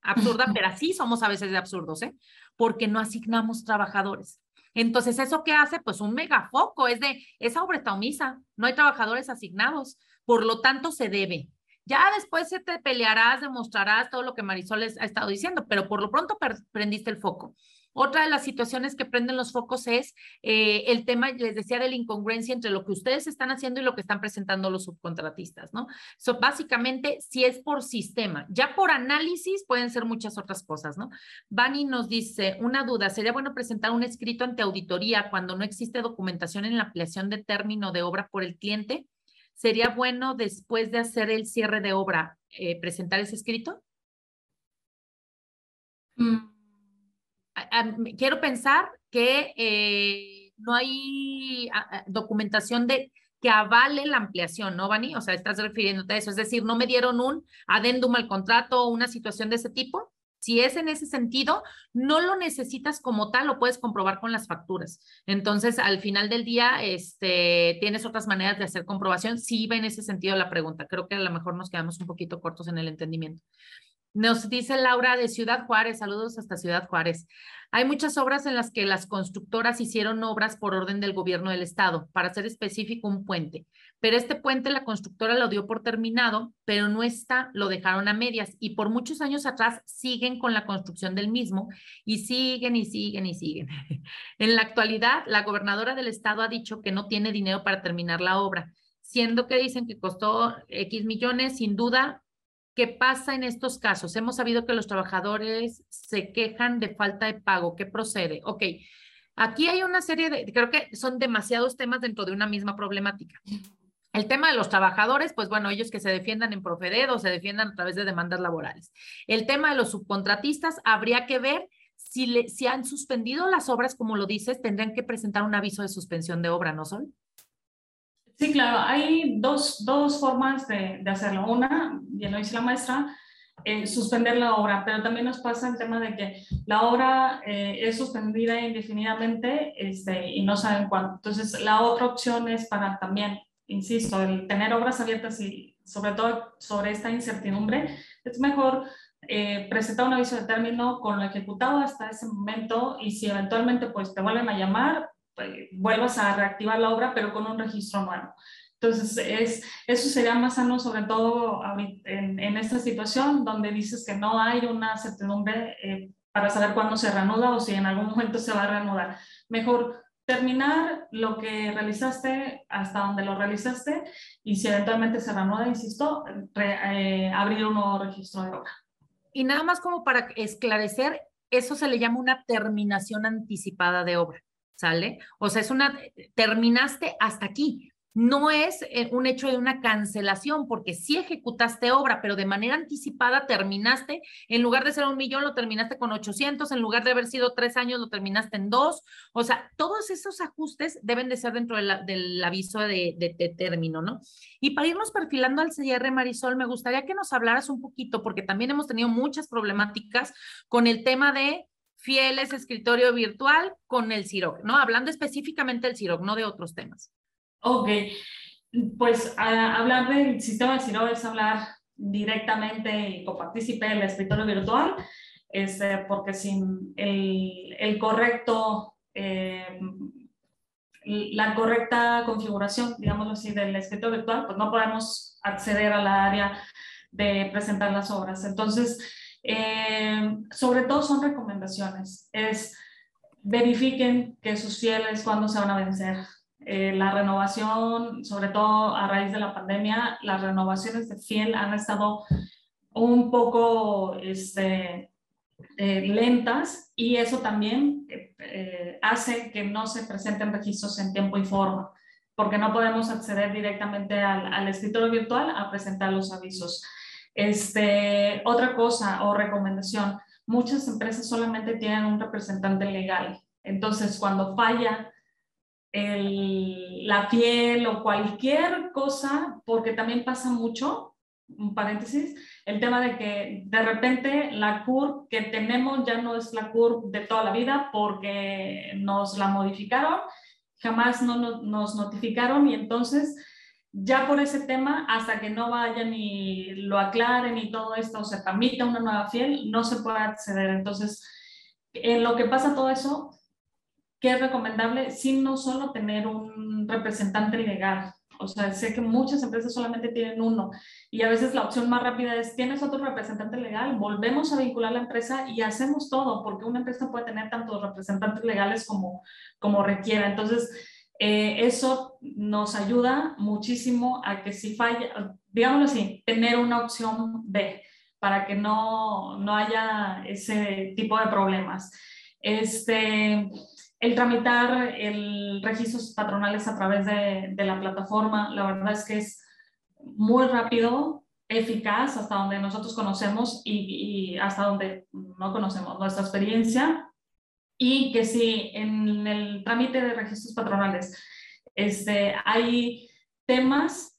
absurda, pero así somos a veces de absurdos, ¿eh? Porque no asignamos trabajadores. Entonces, ¿eso qué hace? Pues un megafoco, es de, esa obra está omisa, no hay trabajadores asignados por lo tanto se debe. Ya después se te pelearás, demostrarás todo lo que Marisol ha estado diciendo, pero por lo pronto prendiste el foco. Otra de las situaciones que prenden los focos es eh, el tema, les decía, de la incongruencia entre lo que ustedes están haciendo y lo que están presentando los subcontratistas, ¿no? So, básicamente, si es por sistema, ya por análisis pueden ser muchas otras cosas, ¿no? Bani nos dice, una duda, ¿sería bueno presentar un escrito ante auditoría cuando no existe documentación en la ampliación de término de obra por el cliente? ¿Sería bueno después de hacer el cierre de obra eh, presentar ese escrito? Mm. Quiero pensar que eh, no hay documentación de que avale la ampliación, ¿no, Vani? O sea, estás refiriéndote a eso. Es decir, no me dieron un adendum al contrato o una situación de ese tipo. Si es en ese sentido, no lo necesitas como tal, lo puedes comprobar con las facturas. Entonces, al final del día, este, tienes otras maneras de hacer comprobación. Si iba en ese sentido la pregunta. Creo que a lo mejor nos quedamos un poquito cortos en el entendimiento. Nos dice Laura de Ciudad Juárez, saludos hasta Ciudad Juárez. Hay muchas obras en las que las constructoras hicieron obras por orden del gobierno del estado, para ser específico, un puente. Pero este puente la constructora lo dio por terminado, pero no está, lo dejaron a medias y por muchos años atrás siguen con la construcción del mismo y siguen y siguen y siguen. en la actualidad, la gobernadora del estado ha dicho que no tiene dinero para terminar la obra, siendo que dicen que costó X millones, sin duda ¿Qué pasa en estos casos? Hemos sabido que los trabajadores se quejan de falta de pago. ¿Qué procede? Ok, aquí hay una serie de, creo que son demasiados temas dentro de una misma problemática. El tema de los trabajadores, pues bueno, ellos que se defiendan en Profedet o se defiendan a través de demandas laborales. El tema de los subcontratistas, habría que ver si, le, si han suspendido las obras, como lo dices, tendrían que presentar un aviso de suspensión de obra, ¿no son? Sí, claro, hay dos, dos formas de, de, hacerlo. Una, ya lo dice la maestra, eh, suspender la obra, pero también nos pasa el tema de que la obra eh, es suspendida indefinidamente este, y no saben cuándo. Entonces, la otra opción es para también, insisto, el tener obras abiertas y sobre todo sobre esta incertidumbre, es mejor eh, presentar un aviso de término con lo ejecutado hasta ese momento y si eventualmente pues te vuelven a llamar, pues, vuelvas a reactivar la obra, pero con un registro nuevo. Entonces, es, eso sería más sano, sobre todo en, en, esta situación donde dices que no hay una certidumbre eh, para saber cuándo se reanuda o si en algún momento se va a reanudar. Mejor terminar lo que realizaste hasta donde lo realizaste y si eventualmente se reanuda, insisto, eh, abrir un nuevo registro de obra. Y nada más como para esclarecer, eso se le llama una terminación anticipada de obra, ¿sale? O sea, es una, terminaste hasta aquí, no es eh, un hecho de una cancelación, porque sí ejecutaste obra, pero de manera anticipada terminaste, en lugar de ser un millón, lo terminaste con 800, en lugar de haber sido tres años, lo terminaste en dos. O sea, todos esos ajustes deben de ser dentro del aviso de, término, ¿no? Y para irnos perfilando al cierre, Marisol, me gustaría que nos hablaras un poquito, porque también hemos tenido muchas problemáticas con el tema de fieles escritorio virtual con el CIROC, ¿no? Hablando específicamente del CIROC, no de otros temas. Ok, pues hablar del sistema de Ciro es hablar directamente y copartícipe del escritorio virtual, este, porque sin el, el correcto, eh, la correcta configuración, digámoslo así, del escritorio virtual, pues no podemos acceder a la área de presentar las obras. Entonces, eh, sobre todo son recomendaciones, es verifiquen que sus fieles cuando se van a vencer, eh, la renovación, sobre todo a raíz de la pandemia, las renovaciones de fiel han estado un poco este, eh, lentas y eso también eh, hace que no se presenten registros en tiempo y forma, porque no podemos acceder directamente al, al escritorio virtual a presentar los avisos. Este, otra cosa o recomendación, muchas empresas solamente tienen un representante legal. Entonces, cuando falla la piel o cualquier cosa, porque también pasa mucho, un paréntesis, el tema de que de repente la CUR que tenemos ya no es la CUR de toda la vida porque nos la modificaron, jamás no, nos notificaron y entonces ya por ese tema, hasta que no vayan y lo aclaren y todo esto, o se permita una nueva fiel, no se puede acceder. Entonces, en lo que pasa todo eso, que es recomendable, sin no solo tener un representante legal. O sea, sé que muchas empresas solamente tienen uno y a veces la opción más rápida es, tienes otro representante legal, volvemos a vincular la empresa y hacemos todo, porque una empresa puede tener tantos representantes legales como, como requiera. Entonces, eh, eso nos ayuda muchísimo a que si falla, digámoslo así, tener una opción B para que no, no haya ese tipo de problemas. Este, el tramitar el registros patronales a través de, la plataforma, la verdad es que es muy rápido, eficaz hasta donde nosotros conocemos y, hasta donde no conocemos nuestra experiencia. Y que si en el trámite de registros patronales este, hay temas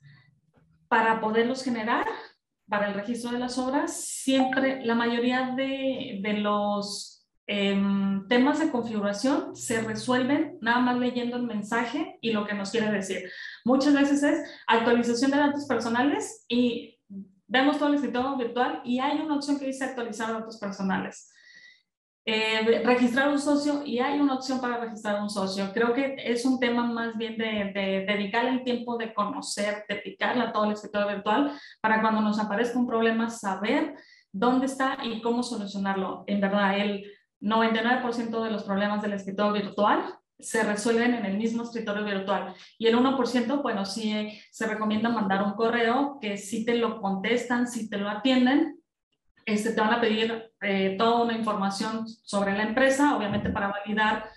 para poderlos generar para el registro de las obras, siempre la mayoría de, de los Em, temas de configuración se resuelven nada más leyendo el mensaje y lo que nos quiere decir. Muchas veces es actualización de datos personales y vemos todo el escritorio virtual y hay una opción que dice actualizar datos personales. Eh, registrar un socio y hay una opción para registrar un socio. Creo que es un tema más bien de, de dedicar el tiempo de conocer, de picarle a todo el escritorio virtual para cuando nos aparezca un problema saber dónde está y cómo solucionarlo. En verdad, el 99% de los problemas del escritorio virtual se resuelven en el mismo escritorio virtual. Y el 1%, bueno, sí se recomienda mandar un correo que si te lo contestan, si te lo atienden, este, te van a pedir eh, toda una información sobre la empresa, obviamente para validar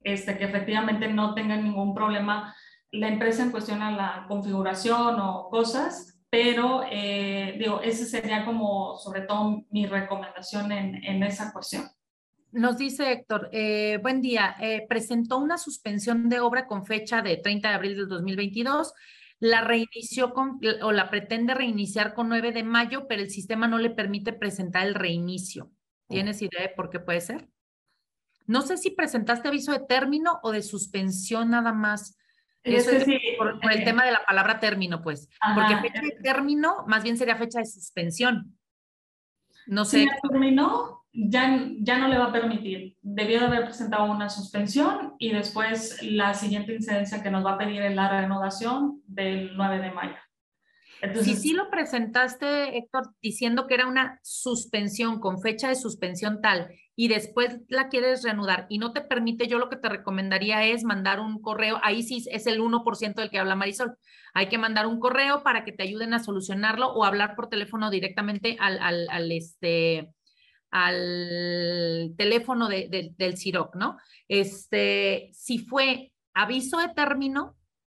este, que efectivamente no tengan ningún problema la empresa en cuestión a la configuración o cosas, pero eh, digo, ese sería como sobre todo mi recomendación en, en esa cuestión. Nos dice Héctor, eh, buen día, eh, presentó una suspensión de obra con fecha de 30 de abril del 2022, la reinició con, o la pretende reiniciar con 9 de mayo, pero el sistema no le permite presentar el reinicio. ¿Tienes idea de por qué puede ser? No sé si presentaste aviso de término o de suspensión nada más. Eso es por, el eh, tema de la palabra término, pues. porque fecha de término más bien sería fecha de suspensión. No sé. terminó, ya, ya no le va a permitir. Debió de haber presentado una suspensión y después la siguiente incidencia que nos va a pedir es la renovación del 9 de mayo. si sí lo presentaste, Héctor, diciendo que era una suspensión con fecha de suspensión tal y después la quieres reanudar y no te permite, yo lo que te recomendaría es mandar un correo, ahí sí es el 1% del que habla Marisol, hay que mandar un correo para que te ayuden a solucionarlo o hablar por teléfono directamente al, al, al este, al teléfono de, del CIROC, ¿no? Este, si fue aviso de término,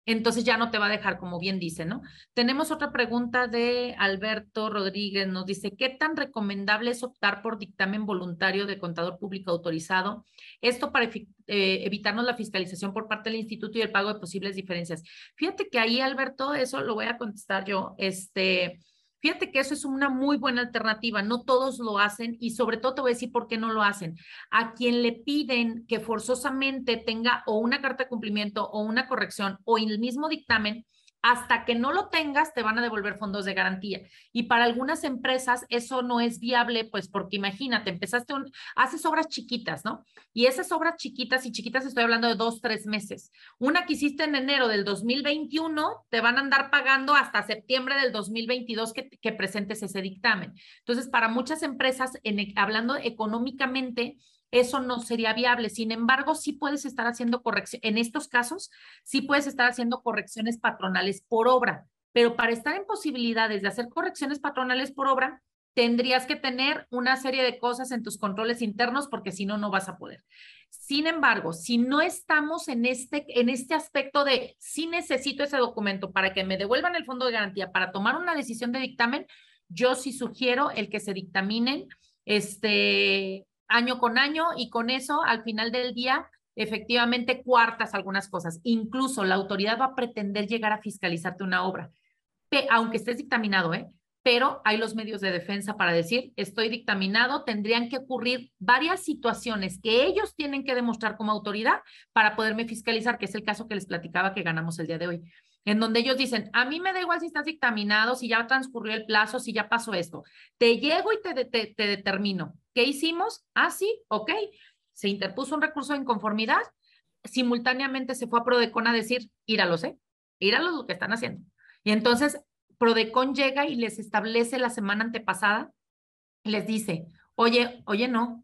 entonces ya no te va a dejar, como bien dice, ¿no? Tenemos otra pregunta de Alberto Rodríguez, nos dice, ¿qué tan recomendable es optar por dictamen voluntario de contador público autorizado? Esto para eh, evitarnos la fiscalización por parte del instituto y el pago de posibles diferencias. Fíjate que ahí, Alberto, eso lo voy a contestar yo, este Fíjate que eso es una muy buena alternativa. No todos lo hacen y sobre todo te voy a decir por qué no lo hacen. A quien le piden que forzosamente tenga o una carta de cumplimiento o una corrección o el mismo dictamen, hasta que no lo tengas, te van a devolver fondos de garantía. Y para algunas empresas eso no es viable, pues porque imagínate, empezaste, un, haces obras chiquitas, ¿no? Y esas obras chiquitas, y chiquitas estoy hablando de dos, tres meses. Una que hiciste en enero del 2021, te van a andar pagando hasta septiembre del 2022 que, que presentes ese dictamen. Entonces, para muchas empresas, hablando económicamente, eso no sería viable. Sin embargo, sí puedes estar haciendo correcciones, en estos casos, sí puedes estar haciendo correcciones patronales por obra, pero para estar en posibilidades de hacer correcciones patronales por obra, tendrías que tener una serie de cosas en tus controles internos porque si no, no vas a poder. Sin embargo, si no estamos en este, en este aspecto de si necesito ese documento para que me devuelvan el fondo de garantía para tomar una decisión de dictamen, yo sí sugiero el que se dictaminen este, año con año y con eso al final del día efectivamente cuartas algunas cosas. Incluso la autoridad va a pretender llegar a fiscalizarte una obra, aunque estés dictaminado, ¿eh? Pero hay los medios de defensa para decir, estoy dictaminado, tendrían que ocurrir varias situaciones que ellos tienen que demostrar como autoridad para poderme fiscalizar, que es el caso que les platicaba que ganamos el día de hoy en donde ellos dicen, a mí me da igual si estás dictaminado, si ya transcurrió el plazo, si ya pasó esto. Te llego y te, te, te determino. ¿Qué hicimos? Ah, sí, ok. Se interpuso un recurso de inconformidad. Simultáneamente se fue a Prodecon a decir, íralos, ¿eh? Íralos lo que están haciendo. Y entonces Prodecon llega y les establece la semana antepasada, les dice, oye, oye, no,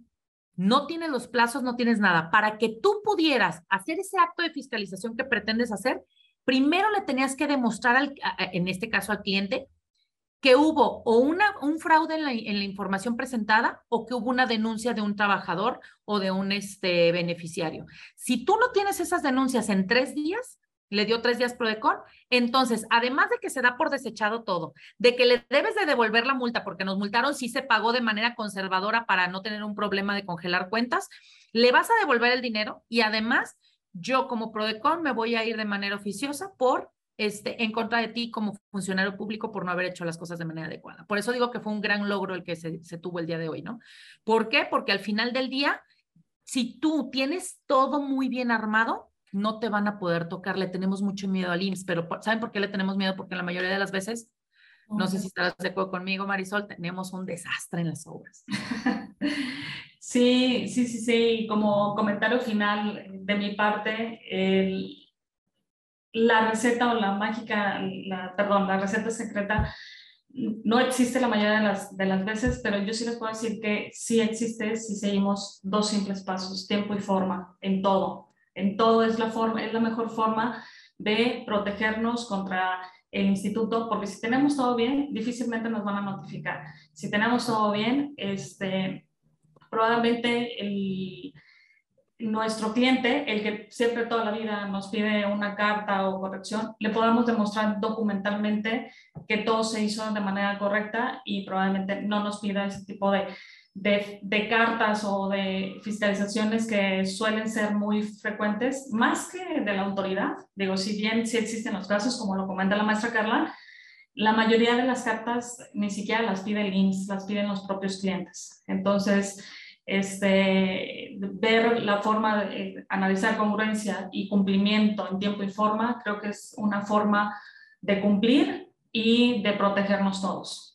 no tienes los plazos, no tienes nada. Para que tú pudieras hacer ese acto de fiscalización que pretendes hacer, primero le tenías que demostrar, al, en este caso al cliente, que hubo o un fraude en la, en la, información presentada o que hubo una denuncia de un trabajador o de un este, beneficiario. Si tú no tienes esas denuncias en tres días, le dio tres días Prodecon, entonces, además de que se da por desechado todo, de que le debes de devolver la multa porque nos multaron si se pagó de manera conservadora para no tener un problema de congelar cuentas, le vas a devolver el dinero y además yo como Prodecon me voy a ir de manera oficiosa por este, en contra de ti como funcionario público por no haber hecho las cosas de manera adecuada. Por eso digo que fue un gran logro el que se, se tuvo el día de hoy, ¿no? ¿Por qué? Porque al final del día, si tú tienes todo muy bien armado, no te van a poder tocar. Le tenemos mucho miedo al IMSS, pero ¿saben por qué le tenemos miedo? Porque la mayoría de las veces, no sé si estarás de acuerdo conmigo, Marisol, tenemos un desastre en las obras. Sí, sí, sí, sí. Como comentario final de mi parte, la receta o la mágica, la, perdón, la receta secreta no existe la mayoría de las, de las veces, pero yo sí les puedo decir que sí existe si seguimos dos simples pasos, tiempo y forma, en todo. En todo es la, forma, es la mejor forma de protegernos contra el instituto, porque si tenemos todo bien, difícilmente nos van a notificar. Si tenemos todo bien, este, probablemente el, nuestro cliente, el que siempre toda la vida nos pide una carta o corrección, le podamos demostrar documentalmente que todo se hizo de manera correcta y probablemente no nos pida ese tipo de, de, cartas o de fiscalizaciones que suelen ser muy frecuentes, más que de la autoridad. Digo, si bien sí existen los casos, como lo comenta la maestra Carla, la mayoría de las cartas ni siquiera las pide el IMSS, las piden los propios clientes. Entonces, este, ver la forma de analizar congruencia y cumplimiento en tiempo y forma, creo que es una forma de cumplir y de protegernos todos.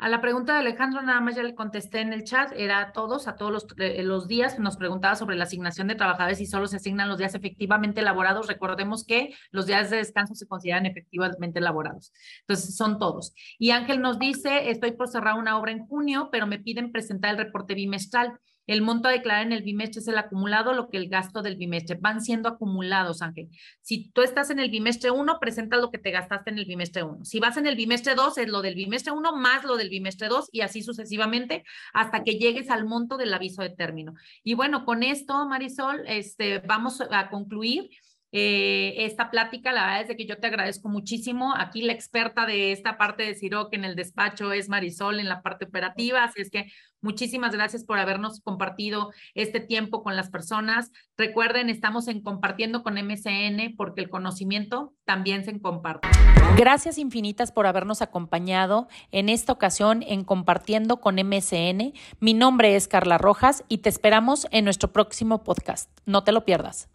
A la pregunta de Alejandro, nada más ya le contesté en el chat, era a todos, a todos los, eh, los, días, nos preguntaba sobre la asignación de trabajadores y solo se asignan los días efectivamente elaborados. Recordemos que los días de descanso se consideran efectivamente elaborados. Entonces, son todos. Y Ángel nos dice, estoy por cerrar una obra en junio, pero me piden presentar el reporte bimestral. El monto a declarar en el bimestre es el acumulado, lo que el gasto del bimestre. Van siendo acumulados, Ángel. Si tú estás en el bimestre 1, presentas lo que te gastaste en el bimestre 1. Si vas en el bimestre 2, es lo del bimestre 1 más lo del bimestre 2 y así sucesivamente hasta que llegues al monto del aviso de término. Y bueno, con esto, Marisol, este, vamos a concluir. Eh, esta plática. La verdad es que yo te agradezco muchísimo. Aquí la experta de esta parte de Ciroc en el despacho es Marisol en la parte operativa, así es que muchísimas gracias por habernos compartido este tiempo con las personas. Recuerden, estamos en compartiendo con MCN porque el conocimiento también se comparte. Gracias infinitas por habernos acompañado en esta ocasión en compartiendo con MCN. Mi nombre es Carla Rojas y te esperamos en nuestro próximo podcast. No te lo pierdas.